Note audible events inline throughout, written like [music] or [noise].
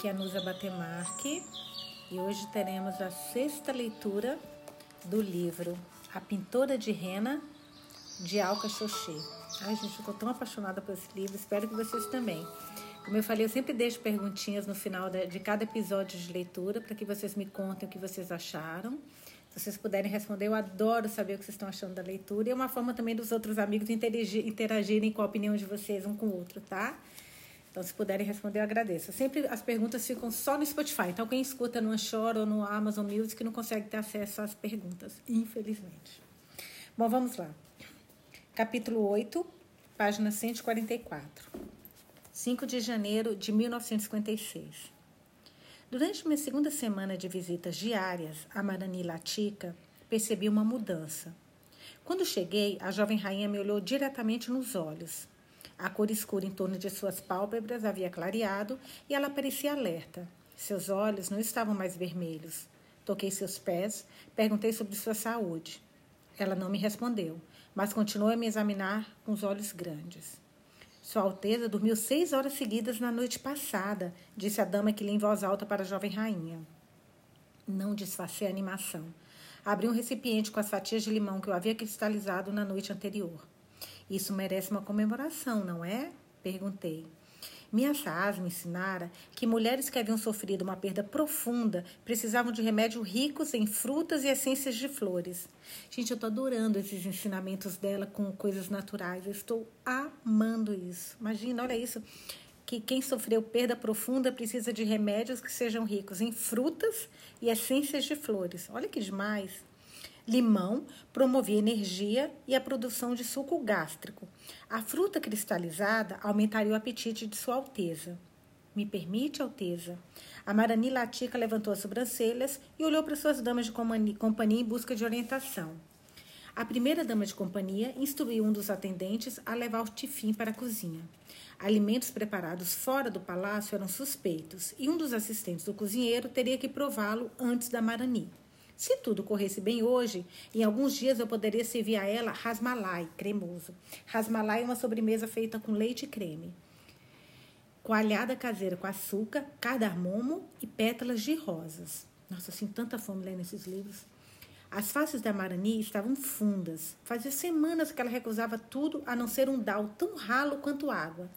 Aqui é a Nusa Batemarque e hoje teremos a sexta leitura do livro A Pintora de Rena, de Alca Xoxê. Ai, gente, eu tô tão apaixonada por esse livro, espero que vocês também. Como eu falei, eu sempre deixo perguntinhas no final de cada episódio de leitura para que vocês me contem o que vocês acharam. Se vocês puderem responder, eu adoro saber o que vocês estão achando da leitura. E é uma forma também dos outros amigos interagirem com a opinião de vocês um com o outro, tá? Então, se puderem responder, eu agradeço. Sempre as perguntas ficam só no Spotify. Então, quem escuta no Anchor ou no Amazon Music não consegue ter acesso às perguntas, infelizmente. Bom, vamos lá. Capítulo 8, página 144. 5 de janeiro de 1956. Durante minha segunda semana de visitas diárias a Marani Latica, percebi uma mudança. Quando cheguei, a jovem rainha me olhou diretamente nos olhos. A cor escura em torno de suas pálpebras havia clareado e ela parecia alerta. Seus olhos não estavam mais vermelhos. Toquei seus pés, perguntei sobre sua saúde. Ela não me respondeu, mas continuou a me examinar com os olhos grandes. Sua Alteza dormiu seis horas seguidas na noite passada, disse a dama que lia em voz alta para a jovem rainha. Não disfarcei a animação. Abri um recipiente com as fatias de limão que eu havia cristalizado na noite anterior. Isso merece uma comemoração, não é? Perguntei. Minha Saaz me ensinara que mulheres que haviam sofrido uma perda profunda precisavam de remédios ricos em frutas e essências de flores. Gente, eu estou adorando esses ensinamentos dela com coisas naturais. Eu estou amando isso. Imagina, olha isso. Que quem sofreu perda profunda precisa de remédios que sejam ricos em frutas e essências de flores. Olha que demais. Limão promovia energia e a produção de suco gástrico. A fruta cristalizada aumentaria o apetite de Sua Alteza. Me permite, Alteza? A Marani Latica levantou as sobrancelhas e olhou para suas damas de companhia em busca de orientação. A primeira dama de companhia instruiu um dos atendentes a levar o tifim para a cozinha. Alimentos preparados fora do palácio eram suspeitos e um dos assistentes do cozinheiro teria que prová-lo antes da Marani. Se tudo corresse bem hoje, em alguns dias eu poderia servir a ela rasmalai cremoso. Rasmalai é uma sobremesa feita com leite e creme. Coalhada caseira com açúcar, cardamomo e pétalas de rosas. Nossa, assim, tanta fome lendo esses livros. As faces da Marani estavam fundas. Fazia semanas que ela recusava tudo a não ser um dal tão ralo quanto água.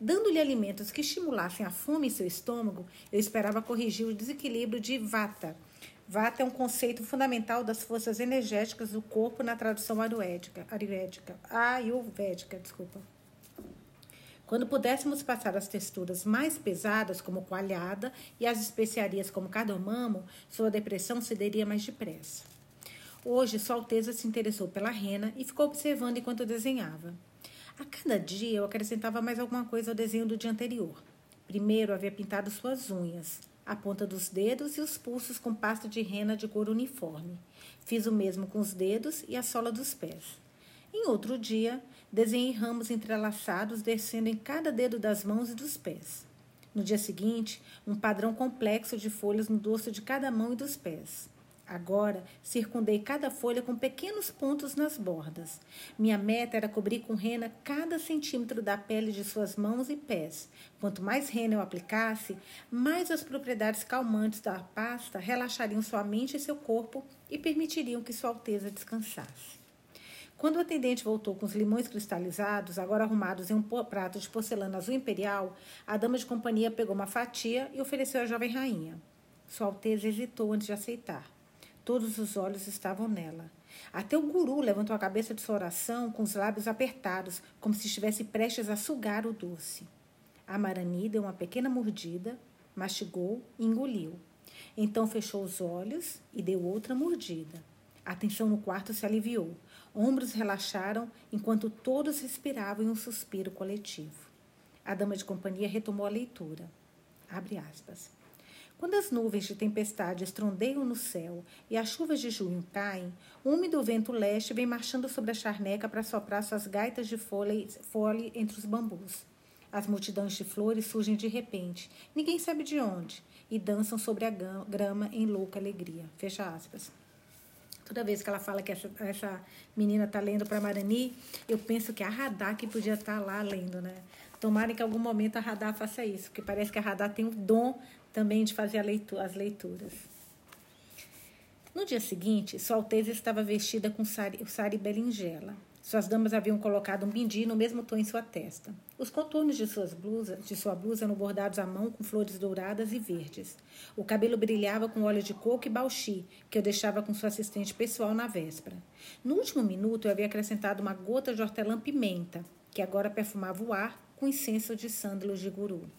Dando-lhe alimentos que estimulassem a fome em seu estômago, eu esperava corrigir o desequilíbrio de vata, Vata é um conceito fundamental das forças energéticas do corpo na tradução ayurvédica, ayurvédica, ayurvédica, desculpa. Quando pudéssemos passar as texturas mais pesadas, como coalhada, e as especiarias como cardamomo, sua depressão cederia mais depressa. Hoje, Sua Alteza se interessou pela rena e ficou observando enquanto desenhava. A cada dia eu acrescentava mais alguma coisa ao desenho do dia anterior. Primeiro havia pintado suas unhas a ponta dos dedos e os pulsos com pasta de rena de cor uniforme. Fiz o mesmo com os dedos e a sola dos pés. Em outro dia, desenhei ramos entrelaçados descendo em cada dedo das mãos e dos pés. No dia seguinte, um padrão complexo de folhas no dorso de cada mão e dos pés. Agora, circundei cada folha com pequenos pontos nas bordas. Minha meta era cobrir com rena cada centímetro da pele de suas mãos e pés. Quanto mais rena eu aplicasse, mais as propriedades calmantes da pasta relaxariam sua mente e seu corpo e permitiriam que Sua Alteza descansasse. Quando o atendente voltou com os limões cristalizados, agora arrumados em um prato de porcelana azul imperial, a dama de companhia pegou uma fatia e ofereceu à jovem rainha. Sua Alteza hesitou antes de aceitar. Todos os olhos estavam nela. Até o guru levantou a cabeça de sua oração com os lábios apertados, como se estivesse prestes a sugar o doce. A Marani deu uma pequena mordida, mastigou e engoliu. Então fechou os olhos e deu outra mordida. A tensão no quarto se aliviou. Ombros relaxaram enquanto todos respiravam em um suspiro coletivo. A dama de companhia retomou a leitura. Abre aspas. Quando as nuvens de tempestade estrondeiam no céu e as chuvas de junho caem, o úmido vento leste vem marchando sobre a charneca para soprar suas gaitas de folha entre os bambus. As multidões de flores surgem de repente, ninguém sabe de onde, e dançam sobre a grama em louca alegria. Fecha aspas. Toda vez que ela fala que essa, essa menina está lendo para Marani, eu penso que a Radar que podia estar tá lá lendo, né? Tomara que em algum momento a Radar faça isso, porque parece que a Radar tem o dom também de fazer leitura, as leituras. No dia seguinte, Sua Alteza estava vestida com sari, sari berinjela. Suas damas haviam colocado um bindi no mesmo tom em sua testa. Os contornos de, suas blusas, de sua blusa eram bordados à mão com flores douradas e verdes. O cabelo brilhava com óleo de coco e bauxi, que eu deixava com sua assistente pessoal na véspera. No último minuto, eu havia acrescentado uma gota de hortelã-pimenta, que agora perfumava o ar com incenso de sândalo de guru.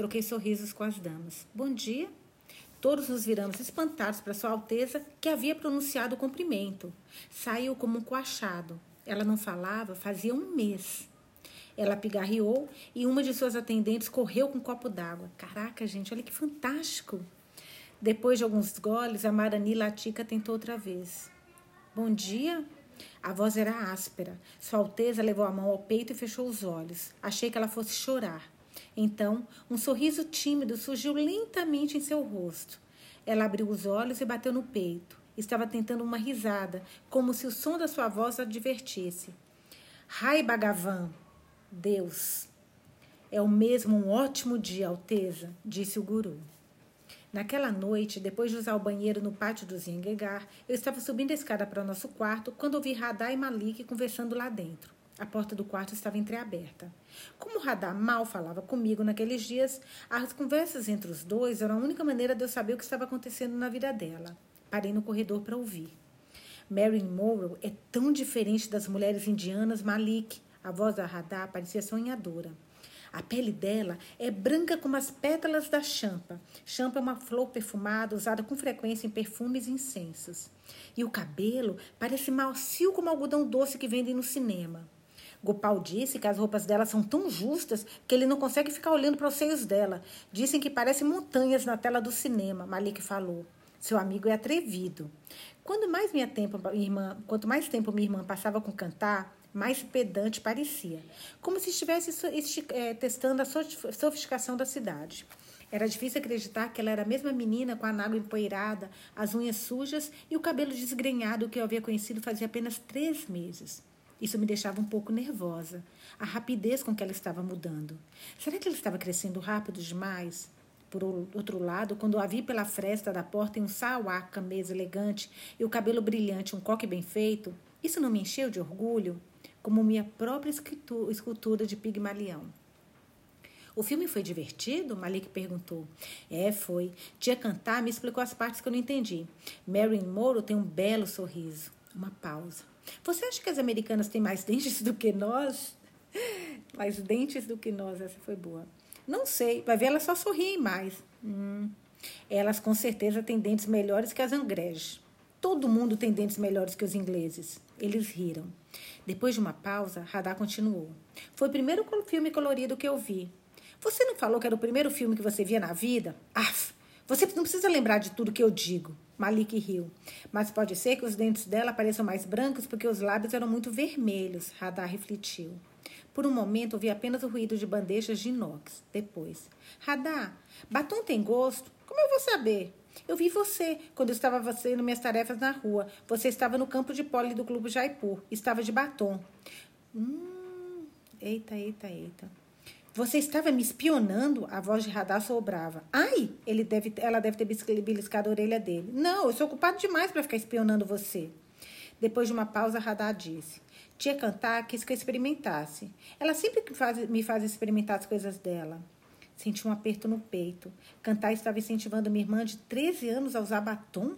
Troquei sorrisos com as damas. Bom dia. Todos nos viramos espantados para Sua Alteza, que havia pronunciado o cumprimento. Saiu como um coachado. Ela não falava fazia um mês. Ela pigarreou e uma de suas atendentes correu com um copo d'água. Caraca, gente, olha que fantástico! Depois de alguns goles, a Marani Latica tentou outra vez. Bom dia? A voz era áspera. Sua Alteza levou a mão ao peito e fechou os olhos. Achei que ela fosse chorar. Então, um sorriso tímido surgiu lentamente em seu rosto. Ela abriu os olhos e bateu no peito. Estava tentando uma risada, como se o som da sua voz a divertisse. Rai Bhagavan, Deus. É o mesmo um ótimo dia, Alteza, disse o guru. Naquela noite, depois de usar o banheiro no pátio do Zengegar, eu estava subindo a escada para o nosso quarto quando ouvi Radar e Malik conversando lá dentro. A porta do quarto estava entreaberta. Como Radar mal falava comigo naqueles dias, as conversas entre os dois eram a única maneira de eu saber o que estava acontecendo na vida dela. Parei no corredor para ouvir. Marilyn Monroe é tão diferente das mulheres indianas Malik. A voz da Radar parecia sonhadora. A pele dela é branca como as pétalas da champa. Champa é uma flor perfumada usada com frequência em perfumes e incensos. E o cabelo parece macio como algodão doce que vendem no cinema. Gopal disse que as roupas dela são tão justas que ele não consegue ficar olhando para os seios dela. Dizem que parecem montanhas na tela do cinema, Malik falou. Seu amigo é atrevido. Quando mais minha tempo, minha irmã, quanto mais tempo minha irmã passava com cantar, mais pedante parecia, como se estivesse é, testando a sofisticação da cidade. Era difícil acreditar que ela era a mesma menina com a nágua empoeirada, as unhas sujas e o cabelo desgrenhado que eu havia conhecido fazia apenas três meses. Isso me deixava um pouco nervosa. A rapidez com que ela estava mudando. Será que ela estava crescendo rápido demais? Por outro lado, quando a vi pela fresta da porta em um sauá, camisa elegante e o cabelo brilhante, um coque bem feito, isso não me encheu de orgulho? como minha própria escultura de Pigmalião. O filme foi divertido? Malik perguntou. É, foi. Tia Cantar me explicou as partes que eu não entendi. Marilyn Moro tem um belo sorriso. Uma pausa. Você acha que as americanas têm mais [laughs] dentes do que nós? mais dentes do que nós, essa foi boa. Não sei, vai ver, elas só sorriem mais. Hum. Elas com certeza têm dentes melhores que as angreges. Todo mundo tem dentes melhores que os ingleses. Eles riram. Depois de uma pausa, Radar continuou. Foi o primeiro filme colorido que eu vi. Você não falou que era o primeiro filme que você via na vida? Af! Você não precisa lembrar de tudo que eu digo. Malik riu. Mas pode ser que os dentes dela pareçam mais brancos porque os lábios eram muito vermelhos. Radar refletiu. Por um momento, ouvi apenas o ruído de bandejas de inox. Depois. Radar, batom tem gosto? Como eu vou saber? Eu vi você quando eu estava fazendo minhas tarefas na rua. Você estava no campo de pole do Clube Jaipur. Estava de batom. Hum, eita, eita, eita. Você estava me espionando? A voz de Radar sobrava. Ai, ele deve, ela deve ter beliscado a orelha dele. Não, eu sou ocupado demais para ficar espionando você. Depois de uma pausa, Radar disse. Tia Cantar quis que eu experimentasse. Ela sempre faz, me faz experimentar as coisas dela. Senti um aperto no peito. Cantar estava incentivando minha irmã de 13 anos a usar batom?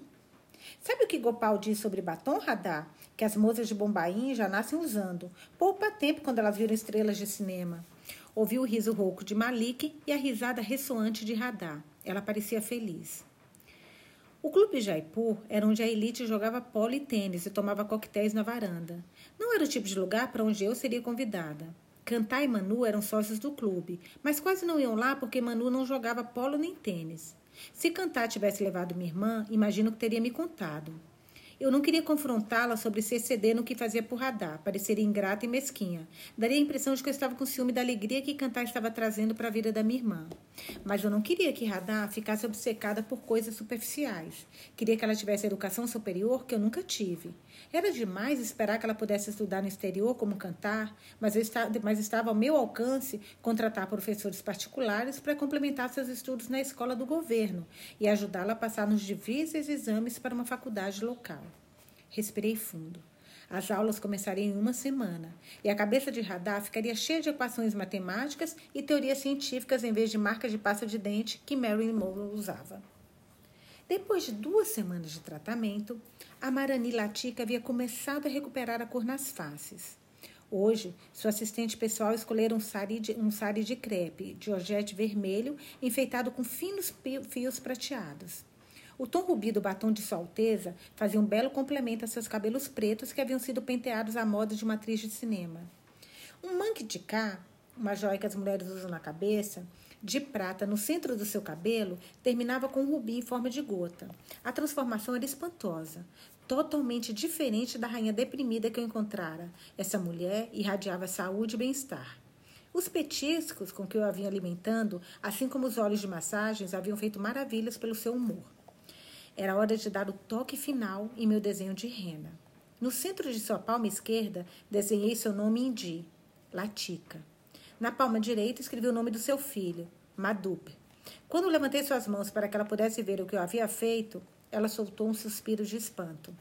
Sabe o que Gopal diz sobre batom, Radar? Que as moças de Bombaim já nascem usando. Poupa tempo quando elas viram estrelas de cinema. Ouvi o riso rouco de Malik e a risada ressoante de Radar. Ela parecia feliz. O clube Jaipur era onde a elite jogava polo e tênis e tomava coquetéis na varanda. Não era o tipo de lugar para onde eu seria convidada. Cantar e Manu eram sócios do clube, mas quase não iam lá porque Manu não jogava polo nem tênis. Se Cantar tivesse levado minha irmã, imagino que teria me contado. Eu não queria confrontá-la sobre se exceder no que fazia por radar. Pareceria ingrata e mesquinha. Daria a impressão de que eu estava com ciúme da alegria que cantar estava trazendo para a vida da minha irmã. Mas eu não queria que radar ficasse obcecada por coisas superficiais. Queria que ela tivesse educação superior que eu nunca tive. Era demais esperar que ela pudesse estudar no exterior como cantar, mas, estava, mas estava ao meu alcance contratar professores particulares para complementar seus estudos na escola do governo e ajudá-la a passar nos difíceis exames para uma faculdade local. Respirei fundo. As aulas começariam em uma semana e a cabeça de radar ficaria cheia de equações matemáticas e teorias científicas em vez de marcas de pasta de dente que Marilyn Monroe usava. Depois de duas semanas de tratamento, a Marani Latica havia começado a recuperar a cor nas faces. Hoje, sua assistente pessoal escolhera um sari de, um sari de crepe, de orgete vermelho, enfeitado com finos fios prateados. O tom rubi do batom de Sua Alteza fazia um belo complemento a seus cabelos pretos que haviam sido penteados à moda de uma atriz de cinema. Um manque de cá, uma joia que as mulheres usam na cabeça, de prata no centro do seu cabelo terminava com um rubi em forma de gota. A transformação era espantosa totalmente diferente da rainha deprimida que eu encontrara. Essa mulher irradiava saúde e bem-estar. Os petiscos com que eu a vinha alimentando, assim como os óleos de massagens, haviam feito maravilhas pelo seu humor. Era hora de dar o toque final em meu desenho de rena. No centro de sua palma esquerda, desenhei seu nome em Di, Latica. Na palma direita, escrevi o nome do seu filho, Madup. Quando levantei suas mãos para que ela pudesse ver o que eu havia feito, ela soltou um suspiro de espanto.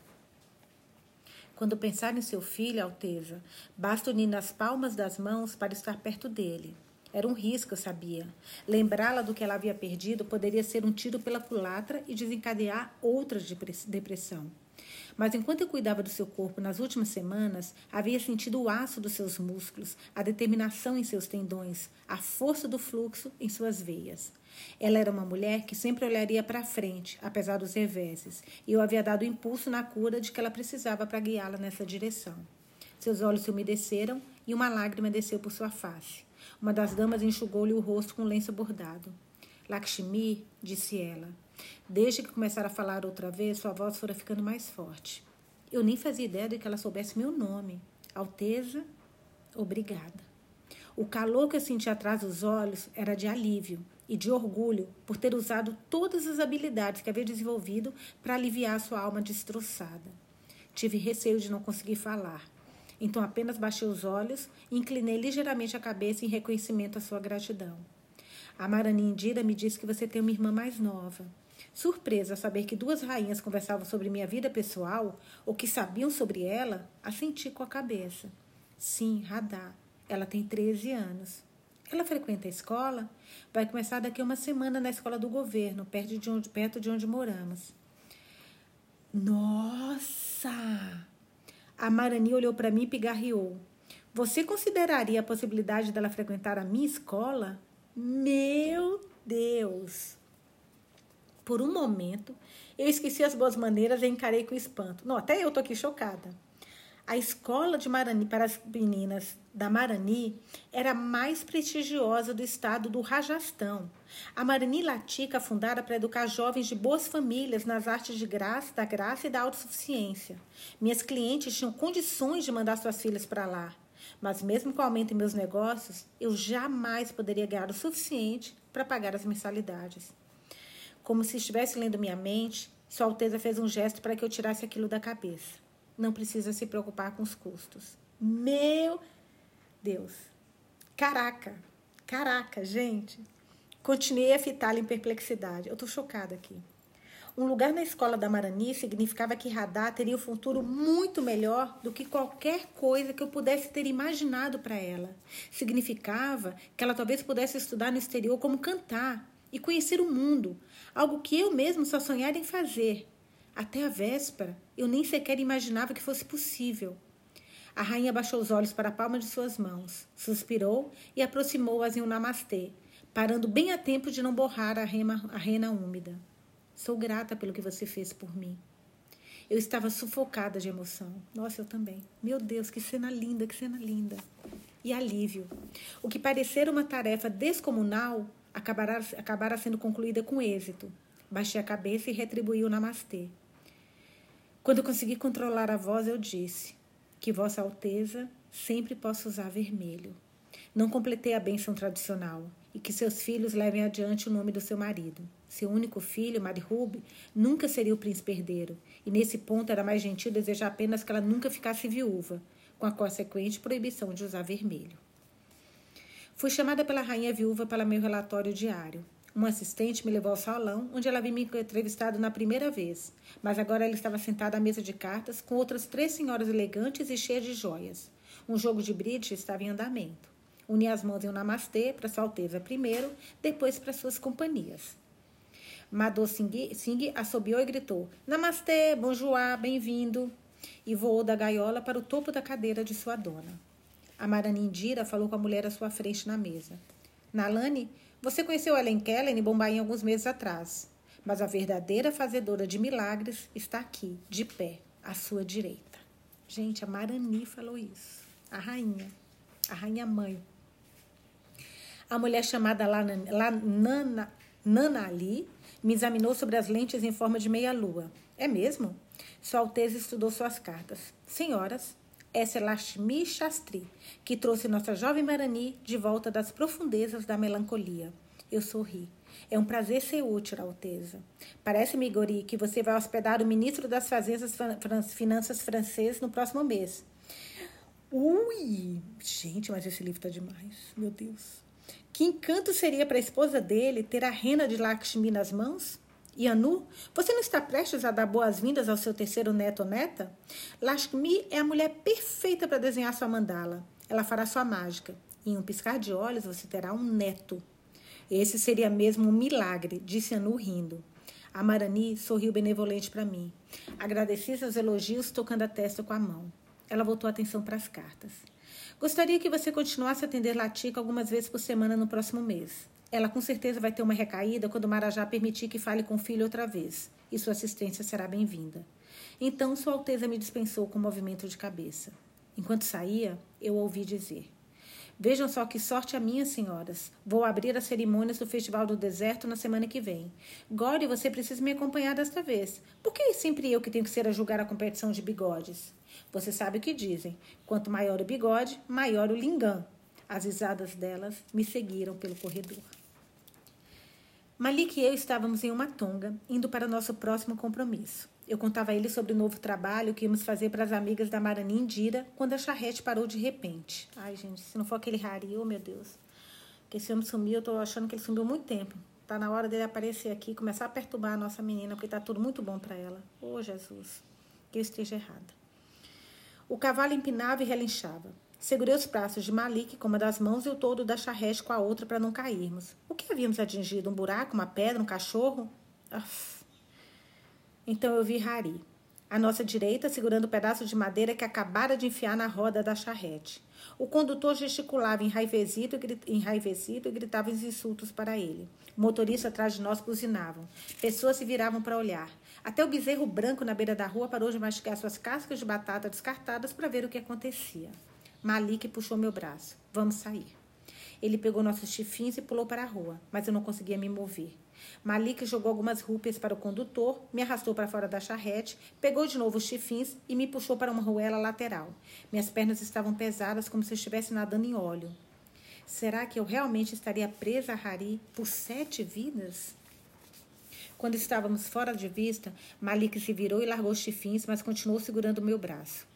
Quando pensar em seu filho, Alteza, basta unir nas palmas das mãos para estar perto dele. Era um risco, eu sabia. Lembrá-la do que ela havia perdido poderia ser um tiro pela culatra e desencadear outra depressão. Mas enquanto eu cuidava do seu corpo nas últimas semanas, havia sentido o aço dos seus músculos, a determinação em seus tendões, a força do fluxo em suas veias. Ela era uma mulher que sempre olharia para frente, apesar dos reveses, e eu havia dado impulso na cura de que ela precisava para guiá-la nessa direção. Seus olhos se umedeceram e uma lágrima desceu por sua face. Uma das damas enxugou-lhe o rosto com um lenço bordado. Lakshmi, disse ela. Desde que começara a falar outra vez, sua voz fora ficando mais forte. Eu nem fazia ideia de que ela soubesse meu nome. Alteza, obrigada. O calor que eu sentia atrás dos olhos era de alívio e de orgulho por ter usado todas as habilidades que havia desenvolvido para aliviar sua alma destroçada. Tive receio de não conseguir falar. Então apenas baixei os olhos e inclinei ligeiramente a cabeça em reconhecimento à sua gratidão. A Marani Indira me disse que você tem uma irmã mais nova. Surpresa ao saber que duas rainhas conversavam sobre minha vida pessoal ou que sabiam sobre ela, assenti com a cabeça. Sim, Radá. Ela tem 13 anos. Ela frequenta a escola? Vai começar daqui a uma semana na escola do governo, perto de onde, perto de onde moramos. Nossa! A Marani olhou para mim e pigarreou. Você consideraria a possibilidade dela frequentar a minha escola? Meu Deus! Por um momento, eu esqueci as boas maneiras e encarei com espanto. Não, até eu tô aqui chocada. A escola de Marani para as meninas da Marani era a mais prestigiosa do estado do Rajastão. A Marani Latica fundara para educar jovens de boas famílias nas artes de graça, da graça e da autossuficiência. Minhas clientes tinham condições de mandar suas filhas para lá. Mas mesmo com o aumento em meus negócios, eu jamais poderia ganhar o suficiente para pagar as mensalidades. Como se estivesse lendo minha mente, Sua Alteza fez um gesto para que eu tirasse aquilo da cabeça não precisa se preocupar com os custos. Meu Deus. Caraca. Caraca, gente. Continuei a fitá-la em perplexidade. Eu estou chocada aqui. Um lugar na escola da Marani significava que Radá teria um futuro muito melhor do que qualquer coisa que eu pudesse ter imaginado para ela. Significava que ela talvez pudesse estudar no exterior como cantar e conhecer o mundo, algo que eu mesmo só sonhara em fazer. Até a véspera, eu nem sequer imaginava que fosse possível. A rainha baixou os olhos para a palma de suas mãos, suspirou e aproximou-as em um namastê, parando bem a tempo de não borrar a, rema, a rena úmida. Sou grata pelo que você fez por mim. Eu estava sufocada de emoção. Nossa, eu também. Meu Deus, que cena linda, que cena linda. E alívio. O que parecer uma tarefa descomunal acabará, acabará sendo concluída com êxito. Baixei a cabeça e retribuí o namastê. Quando consegui controlar a voz, eu disse que Vossa Alteza sempre possa usar vermelho. Não completei a bênção tradicional e que seus filhos levem adiante o nome do seu marido. Seu único filho, Marihub, nunca seria o príncipe herdeiro, e nesse ponto era mais gentil desejar apenas que ela nunca ficasse viúva, com a consequente proibição de usar vermelho. Fui chamada pela rainha viúva para meu relatório diário. Um assistente me levou ao salão, onde ela havia me entrevistado na primeira vez, mas agora ela estava sentada à mesa de cartas com outras três senhoras elegantes e cheias de joias. Um jogo de bridge estava em andamento. Uni as mãos em um namastê para Sua Alteza primeiro, depois para suas companhias. Madô Singh, Singh assobiou e gritou: Namastê, bonjour, bem-vindo! E voou da gaiola para o topo da cadeira de sua dona. A Maranindira falou com a mulher à sua frente na mesa. Nalani, você conheceu Ellen Keller em Bombaim alguns meses atrás, mas a verdadeira fazedora de milagres está aqui, de pé, à sua direita. Gente, a Marani falou isso. A rainha, a rainha mãe. A mulher chamada Nana, Nana Ali me examinou sobre as lentes em forma de meia-lua. É mesmo? Sua Alteza estudou suas cartas. Senhoras, essa é Lashmi Shastri, que trouxe nossa jovem Marani de volta das profundezas da melancolia. Eu sorri. É um prazer ser útil, Alteza. Parece-me, Gori, que você vai hospedar o ministro das Fazendas Finanças francês no próximo mês. Ui! Gente, mas esse livro tá demais. Meu Deus. Que encanto seria para a esposa dele ter a rena de Lakshmi nas mãos? E Anu, você não está prestes a dar boas-vindas ao seu terceiro neto ou neta? Lakshmi é a mulher perfeita para desenhar sua mandala. Ela fará sua mágica. Em um piscar de olhos, você terá um neto. Esse seria mesmo um milagre, disse Anu rindo. A Marani sorriu benevolente para mim. Agradeci seus elogios, tocando a testa com a mão. Ela voltou a atenção para as cartas. Gostaria que você continuasse a atender Latica algumas vezes por semana no próximo mês. Ela com certeza vai ter uma recaída quando Marajá permitir que fale com o filho outra vez, e sua assistência será bem-vinda. Então Sua Alteza me dispensou com um movimento de cabeça. Enquanto saía, eu ouvi dizer: Vejam só que sorte a minha, senhoras. Vou abrir as cerimônias do Festival do Deserto na semana que vem. Gore, você precisa me acompanhar desta vez. Por que é sempre eu que tenho que ser a julgar a competição de bigodes? Você sabe o que dizem: quanto maior o bigode, maior o lingam. As risadas delas me seguiram pelo corredor. Malik e eu estávamos em uma tonga, indo para nosso próximo compromisso. Eu contava a ele sobre o novo trabalho que íamos fazer para as amigas da Marani Indira, quando a charrete parou de repente. Ai, gente, se não for aquele Hari, oh meu Deus. Que esse homem sumiu, eu tô achando que ele sumiu muito tempo. Tá na hora dele aparecer aqui começar a perturbar a nossa menina, porque tá tudo muito bom para ela. Oh, Jesus, que eu esteja errada. O cavalo empinava e relinchava. Segurei os braços de Malik com uma das mãos e o todo da charrete com a outra para não cairmos. O que havíamos atingido? Um buraco, uma pedra, um cachorro? Uf. Então eu vi Hari, à nossa direita, segurando o um pedaço de madeira que acabara de enfiar na roda da charrete. O condutor gesticulava enraivecido, enraivecido e gritava os insultos para ele. O motorista atrás de nós buzinavam. Pessoas se viravam para olhar. Até o bezerro branco na beira da rua parou de mastigar suas cascas de batata descartadas para ver o que acontecia. Malik puxou meu braço. Vamos sair. Ele pegou nossos chifins e pulou para a rua, mas eu não conseguia me mover. Malik jogou algumas rúpias para o condutor, me arrastou para fora da charrete, pegou de novo os chifins e me puxou para uma ruela lateral. Minhas pernas estavam pesadas como se eu estivesse nadando em óleo. Será que eu realmente estaria presa a Hari por sete vidas? Quando estávamos fora de vista, Malik se virou e largou os chifins, mas continuou segurando o meu braço.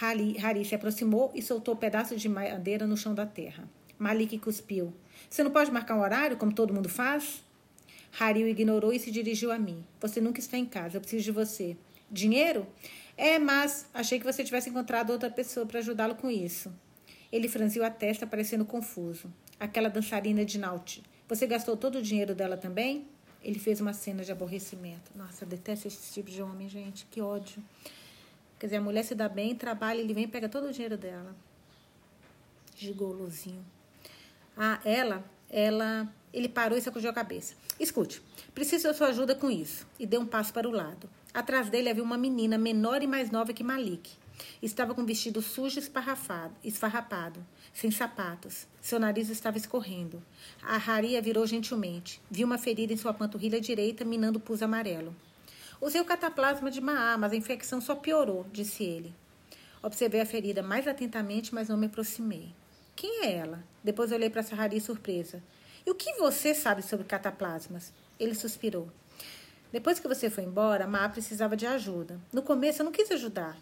Hari, Hari se aproximou e soltou um pedaço de madeira no chão da terra. Malik cuspiu. Você não pode marcar um horário, como todo mundo faz? Hari o ignorou e se dirigiu a mim. Você nunca está em casa, eu preciso de você. Dinheiro? É, mas achei que você tivesse encontrado outra pessoa para ajudá-lo com isso. Ele franziu a testa, parecendo confuso. Aquela dançarina de Naut. Você gastou todo o dinheiro dela também? Ele fez uma cena de aborrecimento. Nossa, eu detesto esse tipo de homem, gente. Que ódio. Quer dizer, a mulher se dá bem, trabalha, ele vem e pega todo o dinheiro dela. Gigolozinho. Ah, ela, ela, ele parou e sacudiu a cabeça. Escute, preciso da sua ajuda com isso. E deu um passo para o lado. Atrás dele havia uma menina menor e mais nova que Malik. Estava com um vestido sujo e esfarrapado, sem sapatos. Seu nariz estava escorrendo. A Haria virou gentilmente. Viu uma ferida em sua panturrilha direita, minando o pus amarelo. Usei o cataplasma de Maá, mas a infecção só piorou, disse ele. Observei a ferida mais atentamente, mas não me aproximei. Quem é ela? Depois olhei para Sahari surpresa. E o que você sabe sobre cataplasmas? Ele suspirou. Depois que você foi embora, Má precisava de ajuda. No começo eu não quis ajudar,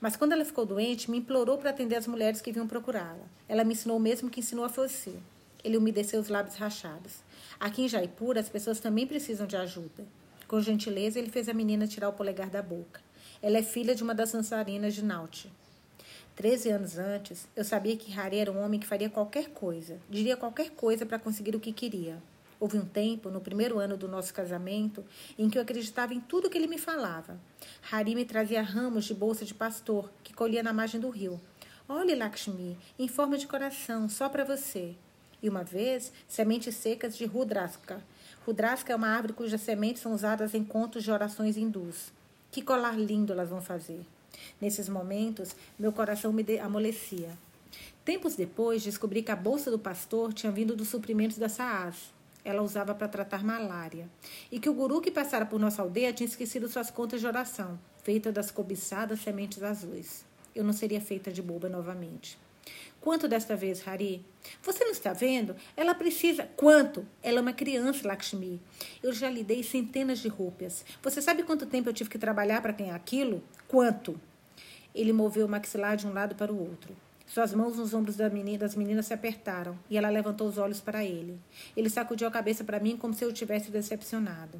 mas quando ela ficou doente, me implorou para atender as mulheres que vinham procurá-la. Ela me ensinou o mesmo que ensinou a você. Ele umedeceu os lábios rachados. Aqui em Jaipur, as pessoas também precisam de ajuda. Com gentileza, ele fez a menina tirar o polegar da boca. Ela é filha de uma das dançarinas de Nauti. Treze anos antes, eu sabia que Hari era um homem que faria qualquer coisa, diria qualquer coisa para conseguir o que queria. Houve um tempo, no primeiro ano do nosso casamento, em que eu acreditava em tudo que ele me falava. Hari me trazia ramos de bolsa de pastor, que colhia na margem do rio. Olhe, Lakshmi, em forma de coração, só para você. E uma vez, sementes secas de Rudraska. Rudraska é uma árvore cujas sementes são usadas em contos de orações hindus. Que colar lindo elas vão fazer. Nesses momentos, meu coração me amolecia. Tempos depois, descobri que a bolsa do pastor tinha vindo dos suprimentos da Saas ela usava para tratar malária. E que o guru que passara por nossa aldeia tinha esquecido suas contas de oração, feita das cobiçadas sementes azuis. Eu não seria feita de boba novamente. Quanto desta vez, Hari? Você não está vendo? Ela precisa. Quanto? Ela é uma criança, Lakshmi. Eu já lhe dei centenas de rúpias. Você sabe quanto tempo eu tive que trabalhar para ganhar aquilo? Quanto? Ele moveu o maxilar de um lado para o outro. Suas mãos nos ombros da menina, das meninas se apertaram e ela levantou os olhos para ele. Ele sacudiu a cabeça para mim como se eu tivesse decepcionado.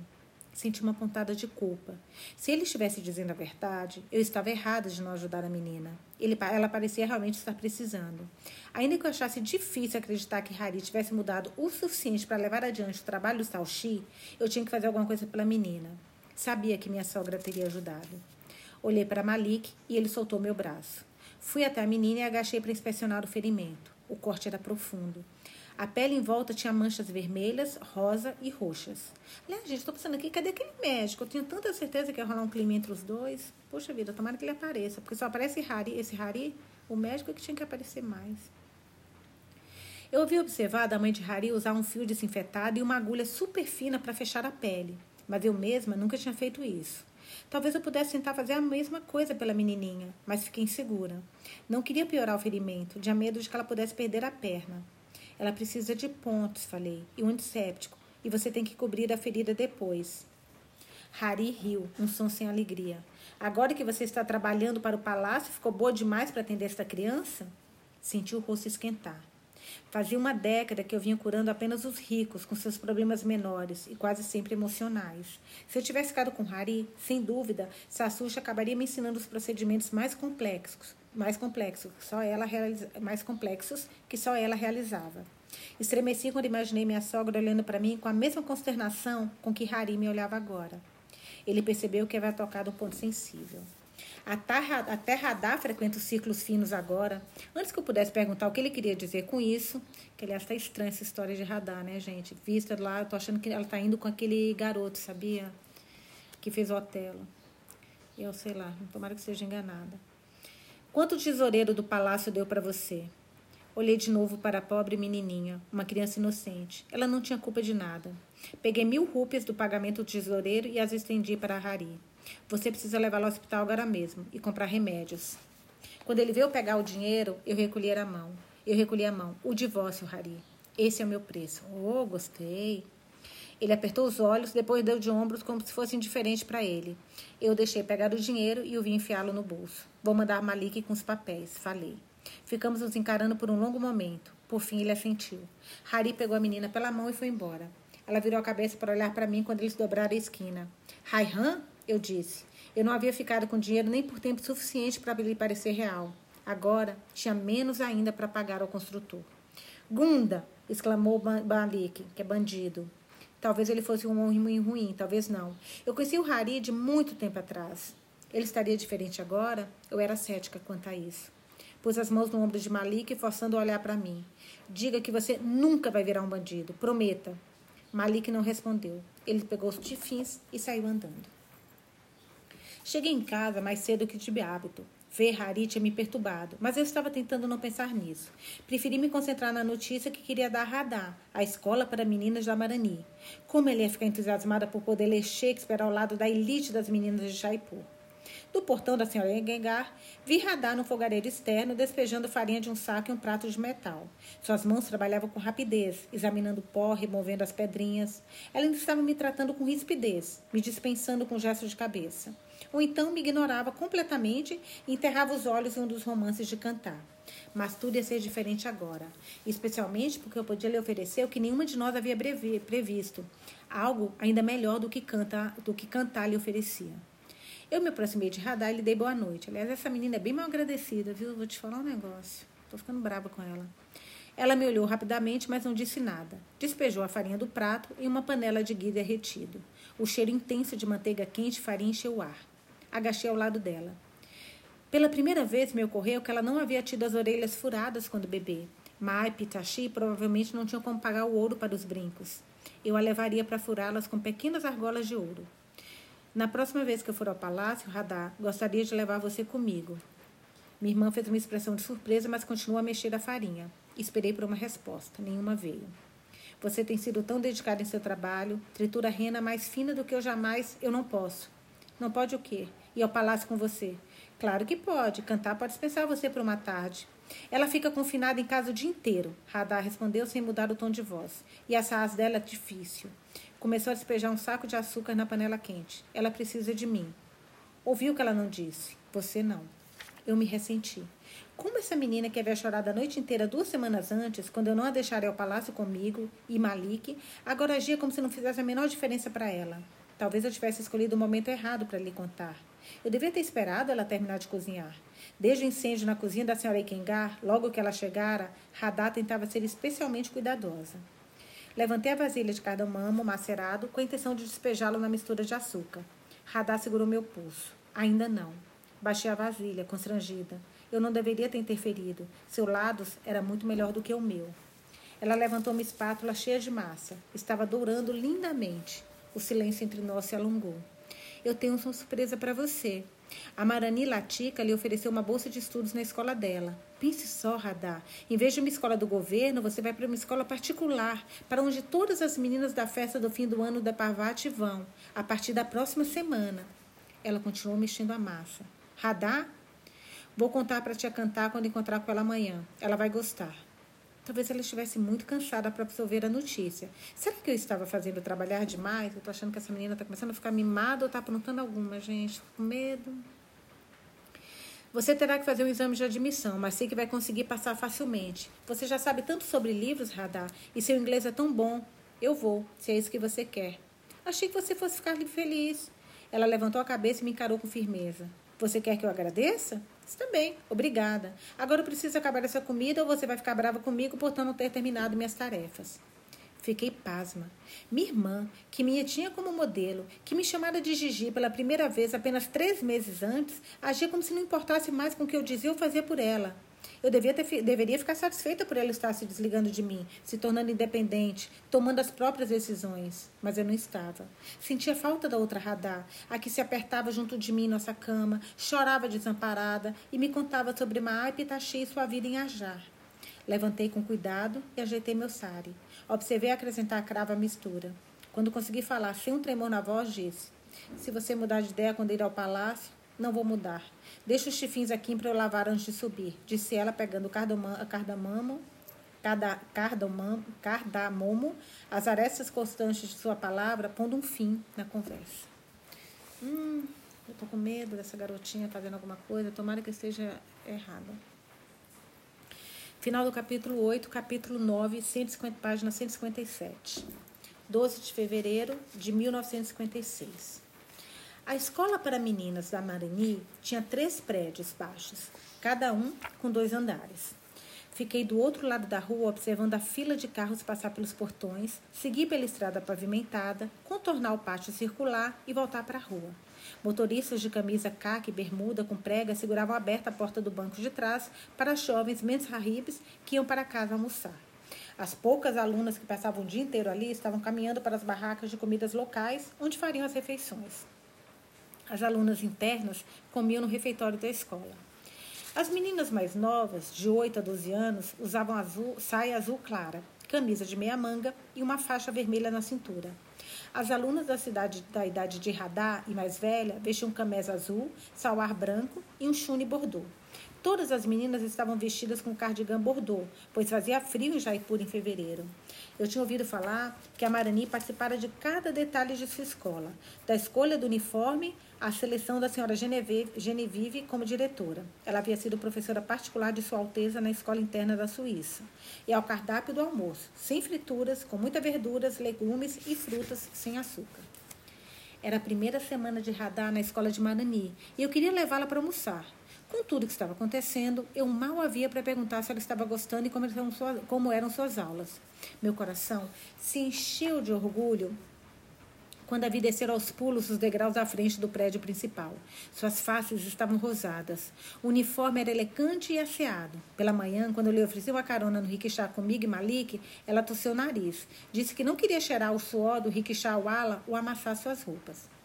Senti uma pontada de culpa. Se ele estivesse dizendo a verdade, eu estava errada de não ajudar a menina. Ele, ela parecia realmente estar precisando. Ainda que eu achasse difícil acreditar que Harry tivesse mudado o suficiente para levar adiante o trabalho do Salchi, eu tinha que fazer alguma coisa pela menina. Sabia que minha sogra teria ajudado. Olhei para Malik e ele soltou meu braço. Fui até a menina e agachei para inspecionar o ferimento. O corte era profundo. A pele em volta tinha manchas vermelhas, rosa e roxas. Aliás, gente, estou pensando aqui, cadê aquele médico? Eu tinha tanta certeza que ia rolar um clima entre os dois. Poxa vida, tomara que ele apareça. Porque só aparece Harry, esse Harry, o médico é que tinha que aparecer mais. Eu ouvi observar da mãe de Harry usar um fio desinfetado e uma agulha super fina para fechar a pele. Mas eu mesma nunca tinha feito isso. Talvez eu pudesse tentar fazer a mesma coisa pela menininha, mas fiquei insegura. Não queria piorar o ferimento, tinha medo de que ela pudesse perder a perna. Ela precisa de pontos, falei, e um antisséptico, e você tem que cobrir a ferida depois. Hari riu, um som sem alegria. Agora que você está trabalhando para o palácio, ficou boa demais para atender esta criança? Senti o rosto esquentar. Fazia uma década que eu vinha curando apenas os ricos com seus problemas menores e quase sempre emocionais. Se eu tivesse ficado com Hari, sem dúvida, Sassucha acabaria me ensinando os procedimentos mais complexos, mais complexos, que só ela realiza, mais complexos que só ela realizava. Estremeci quando imaginei minha sogra olhando para mim com a mesma consternação com que Hari me olhava agora. Ele percebeu que havia tocado um ponto sensível. A terra, a terra Adá frequenta os círculos finos agora. Antes que eu pudesse perguntar o que ele queria dizer com isso, que aliás está estranha essa história de radar, né, gente? Vista lá, eu tô achando que ela tá indo com aquele garoto, sabia? Que fez o Otelo. Eu sei lá, tomara que seja enganada. Quanto o tesoureiro do palácio deu para você? Olhei de novo para a pobre menininha, uma criança inocente. Ela não tinha culpa de nada. Peguei mil rúpias do pagamento do tesoureiro e as estendi para a Hari. Você precisa levá-lo ao hospital agora mesmo e comprar remédios. Quando ele veio pegar o dinheiro, eu recolhi a mão. Eu recolhi a mão. O divórcio, Harry. Esse é o meu preço. Oh, gostei. Ele apertou os olhos, depois deu de ombros como se fosse indiferente para ele. Eu deixei pegar o dinheiro e o vi enfiá-lo no bolso. Vou mandar Malik com os papéis, falei. Ficamos nos encarando por um longo momento. Por fim, ele assentiu. Harry pegou a menina pela mão e foi embora. Ela virou a cabeça para olhar para mim quando eles dobraram a esquina. Raihan? Eu disse. Eu não havia ficado com dinheiro nem por tempo suficiente para lhe parecer real. Agora tinha menos ainda para pagar ao construtor. Gunda! exclamou Malik, que é bandido. Talvez ele fosse um homem ruim, talvez não. Eu conheci o Hari de muito tempo atrás. Ele estaria diferente agora? Eu era cética quanto a isso. Pus as mãos no ombro de Malik, forçando a olhar para mim. Diga que você nunca vai virar um bandido. Prometa. Malik não respondeu. Ele pegou os tifins e saiu andando. Cheguei em casa mais cedo que tive hábito. Ver Hari tinha me perturbado, mas eu estava tentando não pensar nisso. Preferi me concentrar na notícia que queria dar a Radar, a escola para meninas da Marani. Como ele ia ficar entusiasmada por poder ler Shakespeare ao lado da elite das meninas de Jaipur. Do portão da senhora Gengar, vi Radar no fogareiro externo, despejando farinha de um saco e um prato de metal. Suas mãos trabalhavam com rapidez, examinando o pó, removendo as pedrinhas. Ela ainda estava me tratando com rispidez, me dispensando com gestos de cabeça. Ou então me ignorava completamente e enterrava os olhos em um dos romances de cantar. Mas tudo ia ser diferente agora, especialmente porque eu podia lhe oferecer o que nenhuma de nós havia previsto, algo ainda melhor do que, canta, do que cantar lhe oferecia. Eu me aproximei de Radar e lhe dei boa noite. Aliás, essa menina é bem mal agradecida, viu? Vou te falar um negócio. Tô ficando brava com ela. Ela me olhou rapidamente, mas não disse nada. Despejou a farinha do prato em uma panela de ghee derretido. O cheiro intenso de manteiga quente e farinha encheu o ar. Agachei ao lado dela. Pela primeira vez me ocorreu que ela não havia tido as orelhas furadas quando bebê. Mai Pitachi provavelmente não tinham como pagar o ouro para os brincos. Eu a levaria para furá-las com pequenas argolas de ouro. Na próxima vez que eu for ao palácio, Radar, gostaria de levar você comigo. Minha irmã fez uma expressão de surpresa, mas continuou a mexer a farinha. Esperei por uma resposta. Nenhuma veio. Você tem sido tão dedicado em seu trabalho. Tritura a rena mais fina do que eu jamais. Eu não posso. Não pode o quê? Ir ao palácio com você? Claro que pode. Cantar pode dispensar você por uma tarde. Ela fica confinada em casa o dia inteiro. Radar respondeu sem mudar o tom de voz. E a saas dela é difícil. Começou a despejar um saco de açúcar na panela quente. Ela precisa de mim. Ouviu o que ela não disse? Você não. Eu me ressenti. Como essa menina que havia chorado a noite inteira duas semanas antes, quando eu não a deixaria ao palácio comigo e Malik, agora agia como se não fizesse a menor diferença para ela. Talvez eu tivesse escolhido o momento errado para lhe contar. Eu devia ter esperado ela terminar de cozinhar. Desde o incêndio na cozinha da senhora Ikengar, logo que ela chegara, Radá tentava ser especialmente cuidadosa. Levantei a vasilha de cardamomo macerado com a intenção de despejá-lo na mistura de açúcar. Radá segurou meu pulso. Ainda não. Baixei a vasilha, constrangida. Eu não deveria ter interferido. Seu lado era muito melhor do que o meu. Ela levantou uma espátula cheia de massa. Estava dourando lindamente. O silêncio entre nós se alongou. Eu tenho uma surpresa para você. A Marani Latica lhe ofereceu uma bolsa de estudos na escola dela. Pense só, Radar. Em vez de uma escola do governo, você vai para uma escola particular, para onde todas as meninas da festa do fim do ano da Parvati vão, a partir da próxima semana. Ela continuou mexendo a massa. Radar? Vou contar para tia cantar quando encontrar com ela amanhã. Ela vai gostar. Talvez ela estivesse muito cansada para absorver a notícia. Será que eu estava fazendo trabalhar demais? Eu tô achando que essa menina está começando a ficar mimada ou está aprontando alguma, gente? Com medo. Você terá que fazer um exame de admissão, mas sei que vai conseguir passar facilmente. Você já sabe tanto sobre livros, Radar, e seu inglês é tão bom. Eu vou, se é isso que você quer. Achei que você fosse ficar feliz. Ela levantou a cabeça e me encarou com firmeza. Você quer que eu agradeça? Bem, obrigada. Agora eu preciso acabar essa comida ou você vai ficar brava comigo por não ter terminado minhas tarefas. Fiquei pasma. Minha irmã, que me tinha como modelo, que me chamara de Gigi pela primeira vez apenas três meses antes, agia como se não importasse mais com o que eu dizia ou fazia por ela. Eu devia ter, deveria ficar satisfeita por ela estar se desligando de mim, se tornando independente, tomando as próprias decisões. Mas eu não estava. Sentia falta da outra radar, a que se apertava junto de mim em nossa cama, chorava desamparada e me contava sobre Maai Pitachi e sua vida em Ajar. Levantei com cuidado e ajeitei meu sari. Observei acrescentar a crava à mistura. Quando consegui falar sem um tremor na voz, disse: Se você mudar de ideia quando ir ao palácio, não vou mudar. Deixa os chifins aqui para eu lavar antes de subir, disse ela, pegando o cardamomo, cardamomo, cardamomo, as arestas constantes de sua palavra, pondo um fim na conversa. Hum, eu tô com medo dessa garotinha fazendo alguma coisa, tomara que esteja errada. Final do capítulo 8, capítulo 9, 150, página 157. 12 de fevereiro de 1956. A escola para meninas da Marani tinha três prédios baixos, cada um com dois andares. Fiquei do outro lado da rua observando a fila de carros passar pelos portões, seguir pela estrada pavimentada, contornar o pátio circular e voltar para a rua. Motoristas de camisa caque e bermuda com prega seguravam aberta a porta do banco de trás para as jovens mensahibs que iam para casa almoçar. As poucas alunas que passavam o dia inteiro ali estavam caminhando para as barracas de comidas locais, onde fariam as refeições. As alunas internas comiam no refeitório da escola. As meninas mais novas, de 8 a 12 anos, usavam azul, saia azul clara, camisa de meia manga e uma faixa vermelha na cintura. As alunas da cidade da idade de radar e mais velha vestiam camisa azul, salwar branco e um chune bordô. Todas as meninas estavam vestidas com cardigan bordô, pois fazia frio em Jaipur em fevereiro. Eu tinha ouvido falar que a Marani participara de cada detalhe de sua escola, da escolha do uniforme à seleção da senhora Genevieve como diretora. Ela havia sido professora particular de Sua Alteza na escola interna da Suíça. E ao cardápio do almoço, sem frituras, com muitas verduras, legumes e frutas sem açúcar. Era a primeira semana de radar na escola de Marani e eu queria levá-la para almoçar. Com tudo que estava acontecendo, eu mal havia para perguntar se ela estava gostando e como eram, suas, como eram suas aulas. Meu coração se encheu de orgulho quando a vi descer aos pulos os degraus à frente do prédio principal. Suas faces estavam rosadas. O uniforme era elegante e asseado. Pela manhã, quando lhe ofereci uma carona no rickshaw comigo e Malik, ela tosseu o nariz. Disse que não queria cheirar o suor do rickshaw ala ou amassar suas roupas.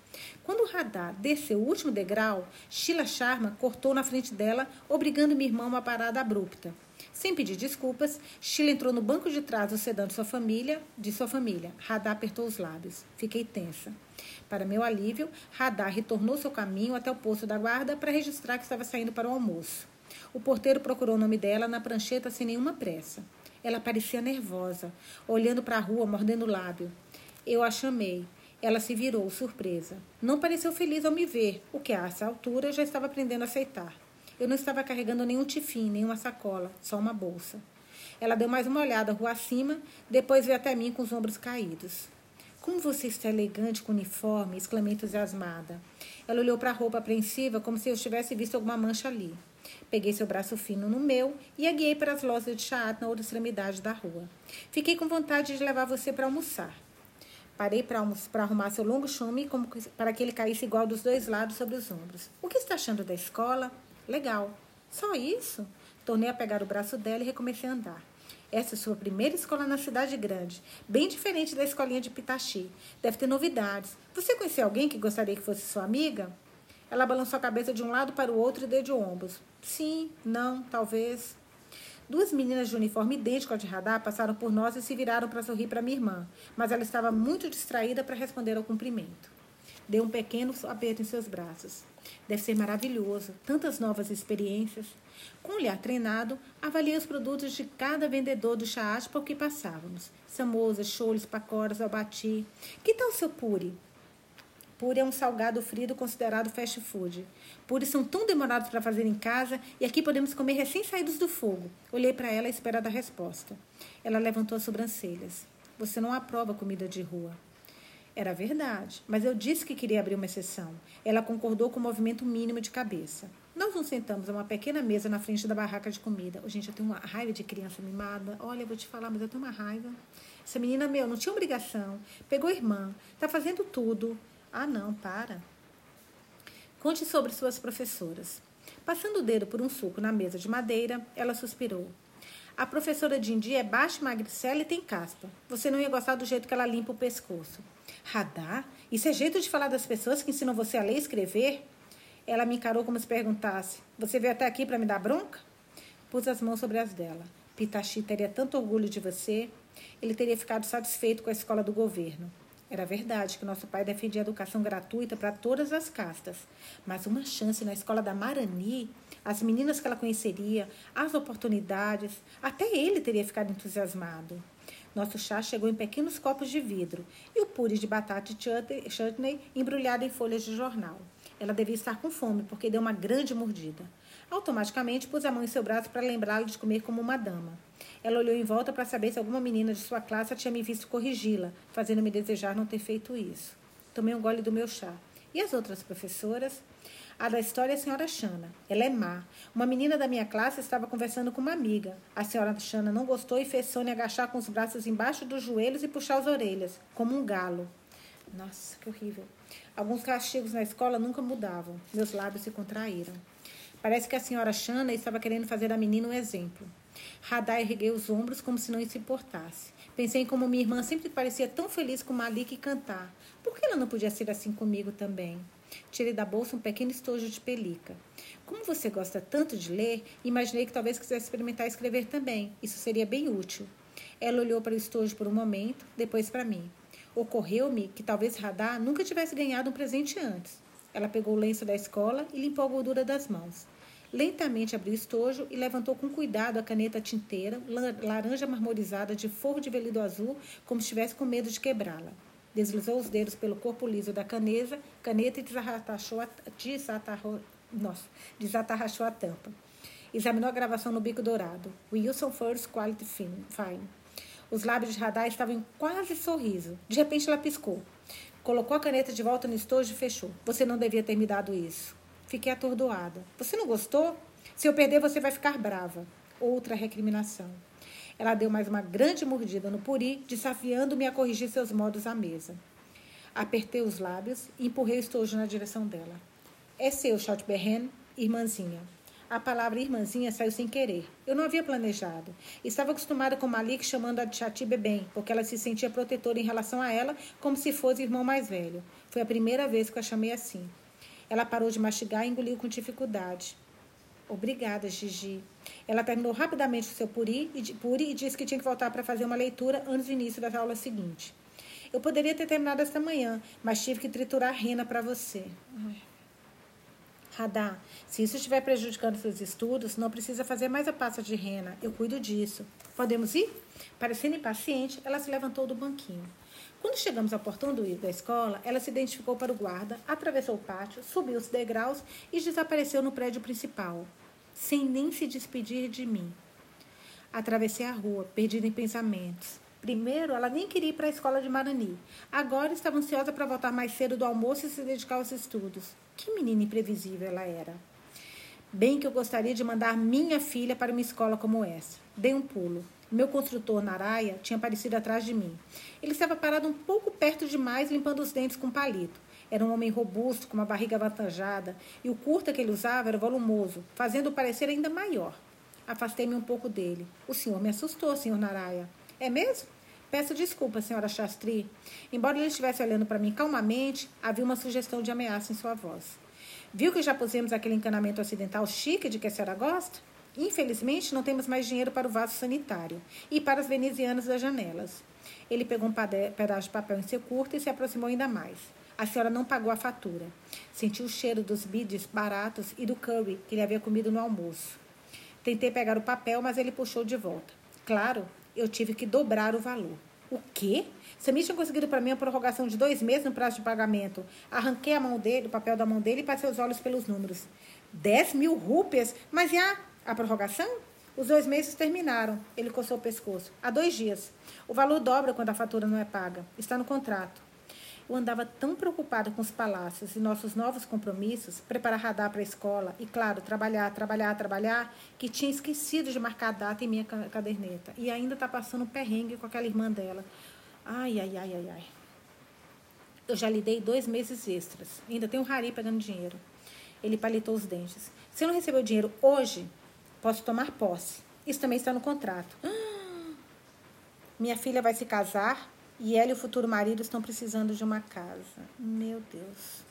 Quando o radar desceu o último degrau, Sheila Sharma cortou na frente dela, obrigando minha irmã a uma parada abrupta. Sem pedir desculpas, Sheila entrou no banco de trás do sedã de sua família. De sua família. Radar apertou os lábios. Fiquei tensa. Para meu alívio, Radar retornou seu caminho até o posto da guarda para registrar que estava saindo para o almoço. O porteiro procurou o nome dela na prancheta sem nenhuma pressa. Ela parecia nervosa, olhando para a rua, mordendo o lábio. Eu a chamei. Ela se virou, surpresa. Não pareceu feliz ao me ver, o que a essa altura já estava aprendendo a aceitar. Eu não estava carregando nenhum tifim, nenhuma sacola, só uma bolsa. Ela deu mais uma olhada rua acima, depois veio até mim com os ombros caídos. Como você está elegante com o uniforme, exclamei entusiasmada. Ela olhou para a roupa apreensiva, como se eu tivesse visto alguma mancha ali. Peguei seu braço fino no meu e a guiei para as lojas de chaat na outra extremidade da rua. Fiquei com vontade de levar você para almoçar. Parei para arrumar seu longo chume como para que ele caísse igual dos dois lados sobre os ombros. O que está achando da escola? Legal. Só isso? Tornei a pegar o braço dela e recomecei a andar. Essa é sua primeira escola na cidade grande, bem diferente da escolinha de Pitachi. Deve ter novidades. Você conheceu alguém que gostaria que fosse sua amiga? Ela balançou a cabeça de um lado para o outro e deu de ombros. Sim, não, talvez. Duas meninas de uniforme idêntico ao de radar passaram por nós e se viraram para sorrir para minha irmã, mas ela estava muito distraída para responder ao cumprimento. Dei um pequeno aperto em seus braços. Deve ser maravilhoso, tantas novas experiências. Com o olhar treinado, avaliei os produtos de cada vendedor do chaate por que passávamos. Samosas, choles, pacoras, albati. Que tal seu puri? Puri é um salgado frito considerado fast food. Puris são tão demorados para fazer em casa e aqui podemos comer recém-saídos do fogo. Olhei para ela à espera da resposta. Ela levantou as sobrancelhas. Você não aprova comida de rua. Era verdade, mas eu disse que queria abrir uma exceção. Ela concordou com o movimento mínimo de cabeça. Nós nos sentamos a uma pequena mesa na frente da barraca de comida. Oh, gente, eu tenho uma raiva de criança mimada. Olha, eu vou te falar, mas eu tenho uma raiva. Essa menina, meu, não tinha obrigação. Pegou irmã, tá fazendo tudo. Ah, não, para. Conte sobre suas professoras. Passando o dedo por um suco na mesa de madeira, ela suspirou. A professora Dindi é baixa, magricela e tem caspa. Você não ia gostar do jeito que ela limpa o pescoço. Radar? Isso é jeito de falar das pessoas que ensinam você a ler e escrever? Ela me encarou como se perguntasse: Você veio até aqui para me dar bronca? Pus as mãos sobre as dela. Pitachi teria tanto orgulho de você. Ele teria ficado satisfeito com a escola do governo. Era verdade que nosso pai defendia educação gratuita para todas as castas, mas uma chance na escola da Marani, as meninas que ela conheceria, as oportunidades, até ele teria ficado entusiasmado. Nosso chá chegou em pequenos copos de vidro e o purê de batata e chutney embrulhado em folhas de jornal. Ela devia estar com fome, porque deu uma grande mordida. Automaticamente pus a mão em seu braço para lembrá-lo de comer como uma dama. Ela olhou em volta para saber se alguma menina de sua classe tinha me visto corrigi-la, fazendo-me desejar não ter feito isso. Tomei um gole do meu chá. E as outras professoras? A da história é a senhora Chana. Ela é má. Uma menina da minha classe estava conversando com uma amiga. A senhora Chana não gostou e fez Sônia agachar com os braços embaixo dos joelhos e puxar as orelhas, como um galo. Nossa, que horrível. Alguns castigos na escola nunca mudavam. Meus lábios se contraíram. Parece que a senhora Chana estava querendo fazer da menina um exemplo. Radar ergueu os ombros como se não se importasse. Pensei em como minha irmã sempre parecia tão feliz com Malik cantar. Por que ela não podia ser assim comigo também? Tirei da bolsa um pequeno estojo de pelica. Como você gosta tanto de ler, imaginei que talvez quisesse experimentar escrever também. Isso seria bem útil. Ela olhou para o estojo por um momento, depois para mim. Ocorreu-me que talvez Radar nunca tivesse ganhado um presente antes. Ela pegou o lenço da escola e limpou a gordura das mãos. Lentamente abriu o estojo e levantou com cuidado a caneta tinteira, laranja marmorizada de forro de velido azul, como se estivesse com medo de quebrá-la. Deslizou os dedos pelo corpo liso da canesa, caneta e desatarrachou a, desatarrou, nossa, desatarrachou a tampa. Examinou a gravação no bico dourado. Wilson First Quality Fine. Os lábios de Radar estavam em quase sorriso. De repente ela piscou. Colocou a caneta de volta no estojo e fechou. Você não devia ter me dado isso. Fiquei atordoada. Você não gostou? Se eu perder, você vai ficar brava. Outra recriminação. Ela deu mais uma grande mordida no puri, desafiando-me a corrigir seus modos à mesa. Apertei os lábios e empurrei o estojo na direção dela. É seu, Chateaubriand, irmãzinha. A palavra irmãzinha saiu sem querer. Eu não havia planejado. Estava acostumada com Malik chamando-a de Chati Bebem, porque ela se sentia protetora em relação a ela, como se fosse irmão mais velho. Foi a primeira vez que a chamei assim. Ela parou de mastigar e engoliu com dificuldade. Obrigada, Gigi. Ela terminou rapidamente o seu puri e, puri e disse que tinha que voltar para fazer uma leitura antes do início da aula seguinte. Eu poderia ter terminado esta manhã, mas tive que triturar a rena para você. Radar, se isso estiver prejudicando seus estudos, não precisa fazer mais a pasta de rena. Eu cuido disso. Podemos ir? Parecendo impaciente, ela se levantou do banquinho. Quando chegamos ao portão do, da escola, ela se identificou para o guarda, atravessou o pátio, subiu os degraus e desapareceu no prédio principal, sem nem se despedir de mim. Atravessei a rua, perdida em pensamentos. Primeiro, ela nem queria ir para a escola de Marani. Agora estava ansiosa para voltar mais cedo do almoço e se dedicar aos estudos. Que menina imprevisível ela era. Bem que eu gostaria de mandar minha filha para uma escola como essa. Dei um pulo. Meu construtor, Naraia, tinha aparecido atrás de mim. Ele estava parado um pouco perto demais, limpando os dentes com um palito. Era um homem robusto, com uma barriga avantajada, e o curta que ele usava era volumoso, fazendo-o parecer ainda maior. Afastei-me um pouco dele. O senhor me assustou, senhor Naraia. É mesmo? Peço desculpa, senhora Shastri. Embora ele estivesse olhando para mim calmamente, havia uma sugestão de ameaça em sua voz. Viu que já pusemos aquele encanamento acidental chique de que a senhora gosta? Infelizmente, não temos mais dinheiro para o vaso sanitário e para as venezianas das janelas. Ele pegou um pedaço de papel em seu curto e se aproximou ainda mais. A senhora não pagou a fatura. Sentiu o cheiro dos bides baratos e do curry que ele havia comido no almoço. Tentei pegar o papel, mas ele puxou de volta. Claro, eu tive que dobrar o valor. O quê? Me tinha conseguido para mim a prorrogação de dois meses no prazo de pagamento. Arranquei a mão dele, o papel da mão dele e passei os olhos pelos números. Dez mil rúpias? Mas e a a prorrogação? Os dois meses terminaram. Ele coçou o pescoço. Há dois dias. O valor dobra quando a fatura não é paga. Está no contrato. Eu andava tão preocupada com os palácios e nossos novos compromissos, preparar radar para a escola e, claro, trabalhar, trabalhar, trabalhar, que tinha esquecido de marcar a data em minha caderneta. E ainda está passando um perrengue com aquela irmã dela. Ai, ai, ai, ai, ai. Eu já lhe dei dois meses extras. Ainda tem um rari pegando dinheiro. Ele palitou os dentes. Se não receber o dinheiro hoje, Posso tomar posse. Isso também está no contrato. [gasps] Minha filha vai se casar e ela e o futuro marido estão precisando de uma casa. Meu Deus.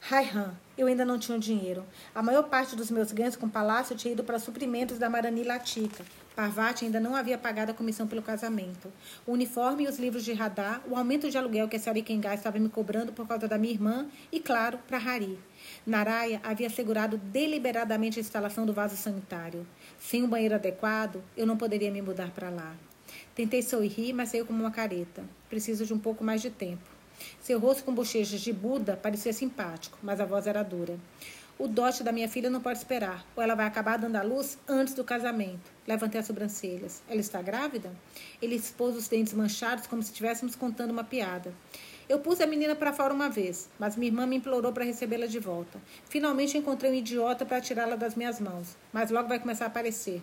Raihan, eu ainda não tinha dinheiro. A maior parte dos meus ganhos com o palácio tinha ido para suprimentos da Marani Latica. Parvati ainda não havia pagado a comissão pelo casamento. O uniforme e os livros de radar, o aumento de aluguel que a senhora Ikengai estava me cobrando por causa da minha irmã e, claro, para Hari. Naraia havia assegurado deliberadamente a instalação do vaso sanitário. Sem um banheiro adequado, eu não poderia me mudar para lá. Tentei sorrir, mas saiu como uma careta. Preciso de um pouco mais de tempo. Seu rosto com bochechas de Buda parecia simpático, mas a voz era dura. O dote da minha filha não pode esperar, ou ela vai acabar dando à luz antes do casamento. Levantei as sobrancelhas. Ela está grávida? Ele expôs os dentes manchados como se estivéssemos contando uma piada. Eu pus a menina para fora uma vez, mas minha irmã me implorou para recebê-la de volta. Finalmente encontrei um idiota para tirá-la das minhas mãos, mas logo vai começar a aparecer.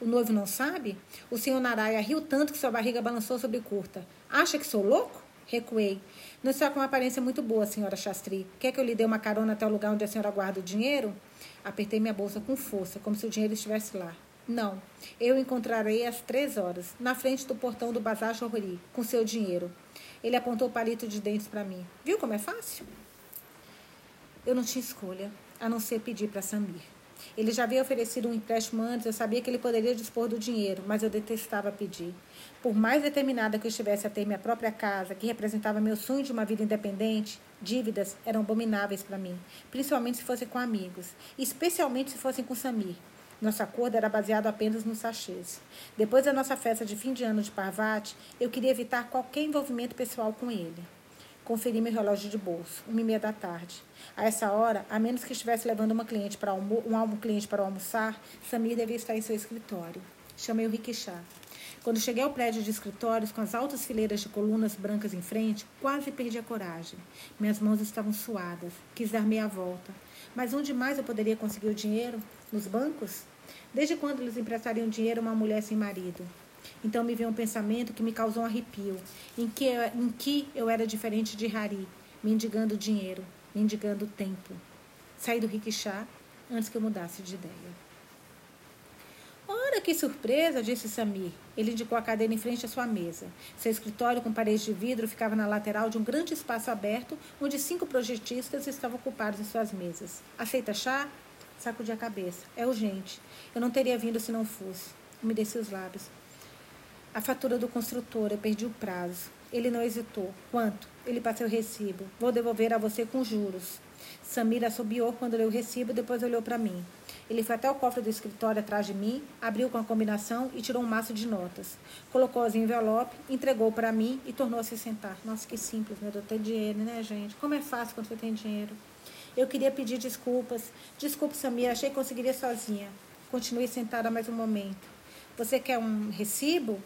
O noivo não sabe? O senhor Naraia riu tanto que sua barriga balançou sobre curta. Acha que sou louco? Recuei. Não está com uma aparência muito boa, senhora Chastri. Quer que eu lhe dê uma carona até o lugar onde a senhora guarda o dinheiro? Apertei minha bolsa com força, como se o dinheiro estivesse lá. Não. Eu encontrarei às três horas, na frente do portão do Bazar Jorri, com seu dinheiro. Ele apontou o palito de dentes para mim. Viu como é fácil? Eu não tinha escolha, a não ser pedir para Samir. Ele já havia oferecido um empréstimo antes, eu sabia que ele poderia dispor do dinheiro, mas eu detestava pedir. Por mais determinada que eu estivesse a ter minha própria casa, que representava meu sonho de uma vida independente, dívidas eram abomináveis para mim, principalmente se fossem com amigos, especialmente se fossem com Samir. Nosso acordo era baseado apenas nos sachês. Depois da nossa festa de fim de ano de Parvati, eu queria evitar qualquer envolvimento pessoal com ele. Conferi meu relógio de bolso, uma e meia da tarde. A essa hora, a menos que estivesse levando uma cliente para um cliente para almoçar, Samir devia estar em seu escritório. Chamei o rickshaw. Quando cheguei ao prédio de escritórios, com as altas fileiras de colunas brancas em frente, quase perdi a coragem. Minhas mãos estavam suadas. Quis dar meia volta. Mas onde mais eu poderia conseguir o dinheiro? Nos bancos? Desde quando eles emprestariam dinheiro a uma mulher sem marido? Então me veio um pensamento que me causou um arrepio, em que, eu, em que eu era diferente de Hari, mendigando dinheiro, mendigando tempo. Saí do rickshaw antes que eu mudasse de ideia. Ora, que surpresa, disse Samir. Ele indicou a cadeira em frente à sua mesa. Seu escritório com paredes de vidro ficava na lateral de um grande espaço aberto, onde cinco projetistas estavam ocupados em suas mesas. Aceita chá? Sacudi a cabeça. É urgente. Eu não teria vindo se não fosse. Umedeci os lábios. A fatura do construtor, eu perdi o prazo. Ele não hesitou. Quanto? Ele passou o recibo. Vou devolver a você com juros. Samir assobiou quando leu o recibo, depois olhou para mim. Ele foi até o cofre do escritório atrás de mim, abriu com a combinação e tirou um maço de notas. Colocou as em envelope, entregou para mim e tornou-se sentar. Nossa, que simples, né? Eu tenho dinheiro, né, gente? Como é fácil quando você tem dinheiro. Eu queria pedir desculpas. Desculpe, Samir, achei que conseguiria sozinha. Continuei sentada mais um momento. Você quer um recibo?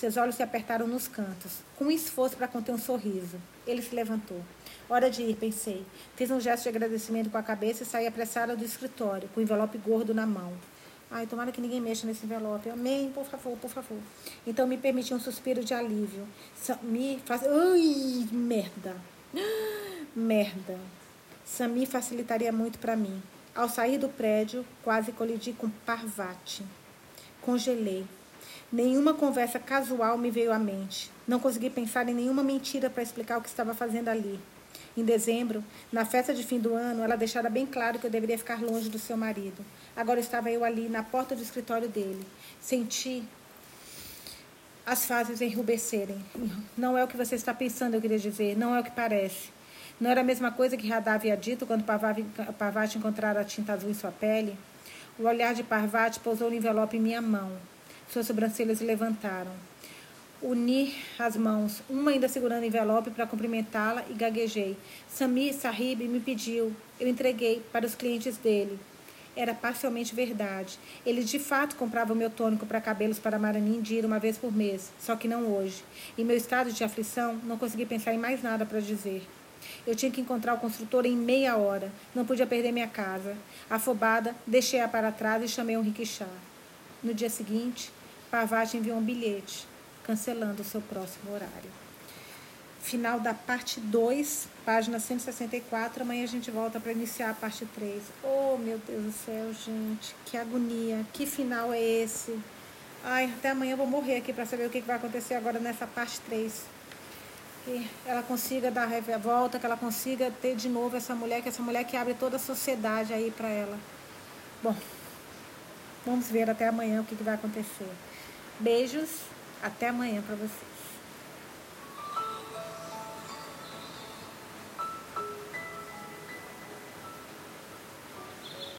Seus olhos se apertaram nos cantos, com um esforço para conter um sorriso. Ele se levantou. Hora de ir, pensei. Fiz um gesto de agradecimento com a cabeça e saí apressada do escritório, com o envelope gordo na mão. Ai, tomara que ninguém mexa nesse envelope. Amém, por favor, por favor. Então me permiti um suspiro de alívio. Me faz. Ai, merda. [gasps] Merda. Sami facilitaria muito para mim. Ao sair do prédio, quase colidi com Parvati. Congelei. Nenhuma conversa casual me veio à mente. Não consegui pensar em nenhuma mentira para explicar o que estava fazendo ali. Em dezembro, na festa de fim do ano, ela deixara bem claro que eu deveria ficar longe do seu marido. Agora estava eu ali, na porta do escritório dele. Senti as fases enrubescerem. Não é o que você está pensando, eu queria dizer. Não é o que parece. Não era a mesma coisa que Radha havia dito quando Parvati encontrara a tinta azul em sua pele? O olhar de Parvati pousou no envelope em minha mão. Suas sobrancelhas se levantaram. Uni as mãos, uma ainda segurando o envelope para cumprimentá-la e gaguejei. Samir Sahib me pediu. Eu entreguei para os clientes dele. Era parcialmente verdade. Ele de fato comprava o meu tônico para cabelos para ir uma vez por mês, só que não hoje. Em meu estado de aflição, não consegui pensar em mais nada para dizer. Eu tinha que encontrar o construtor em meia hora. Não podia perder minha casa. Afobada, deixei-a para trás e chamei um rickshaw. No dia seguinte, Parvati enviou um bilhete, cancelando o seu próximo horário. Final da parte 2, página 164. Amanhã a gente volta para iniciar a parte 3. Oh, meu Deus do céu, gente. Que agonia. Que final é esse? Ai, até amanhã eu vou morrer aqui para saber o que vai acontecer agora nessa parte 3 que ela consiga dar a volta, que ela consiga ter de novo essa mulher, que essa mulher que abre toda a sociedade aí para ela. Bom, vamos ver até amanhã o que vai acontecer. Beijos, até amanhã para vocês.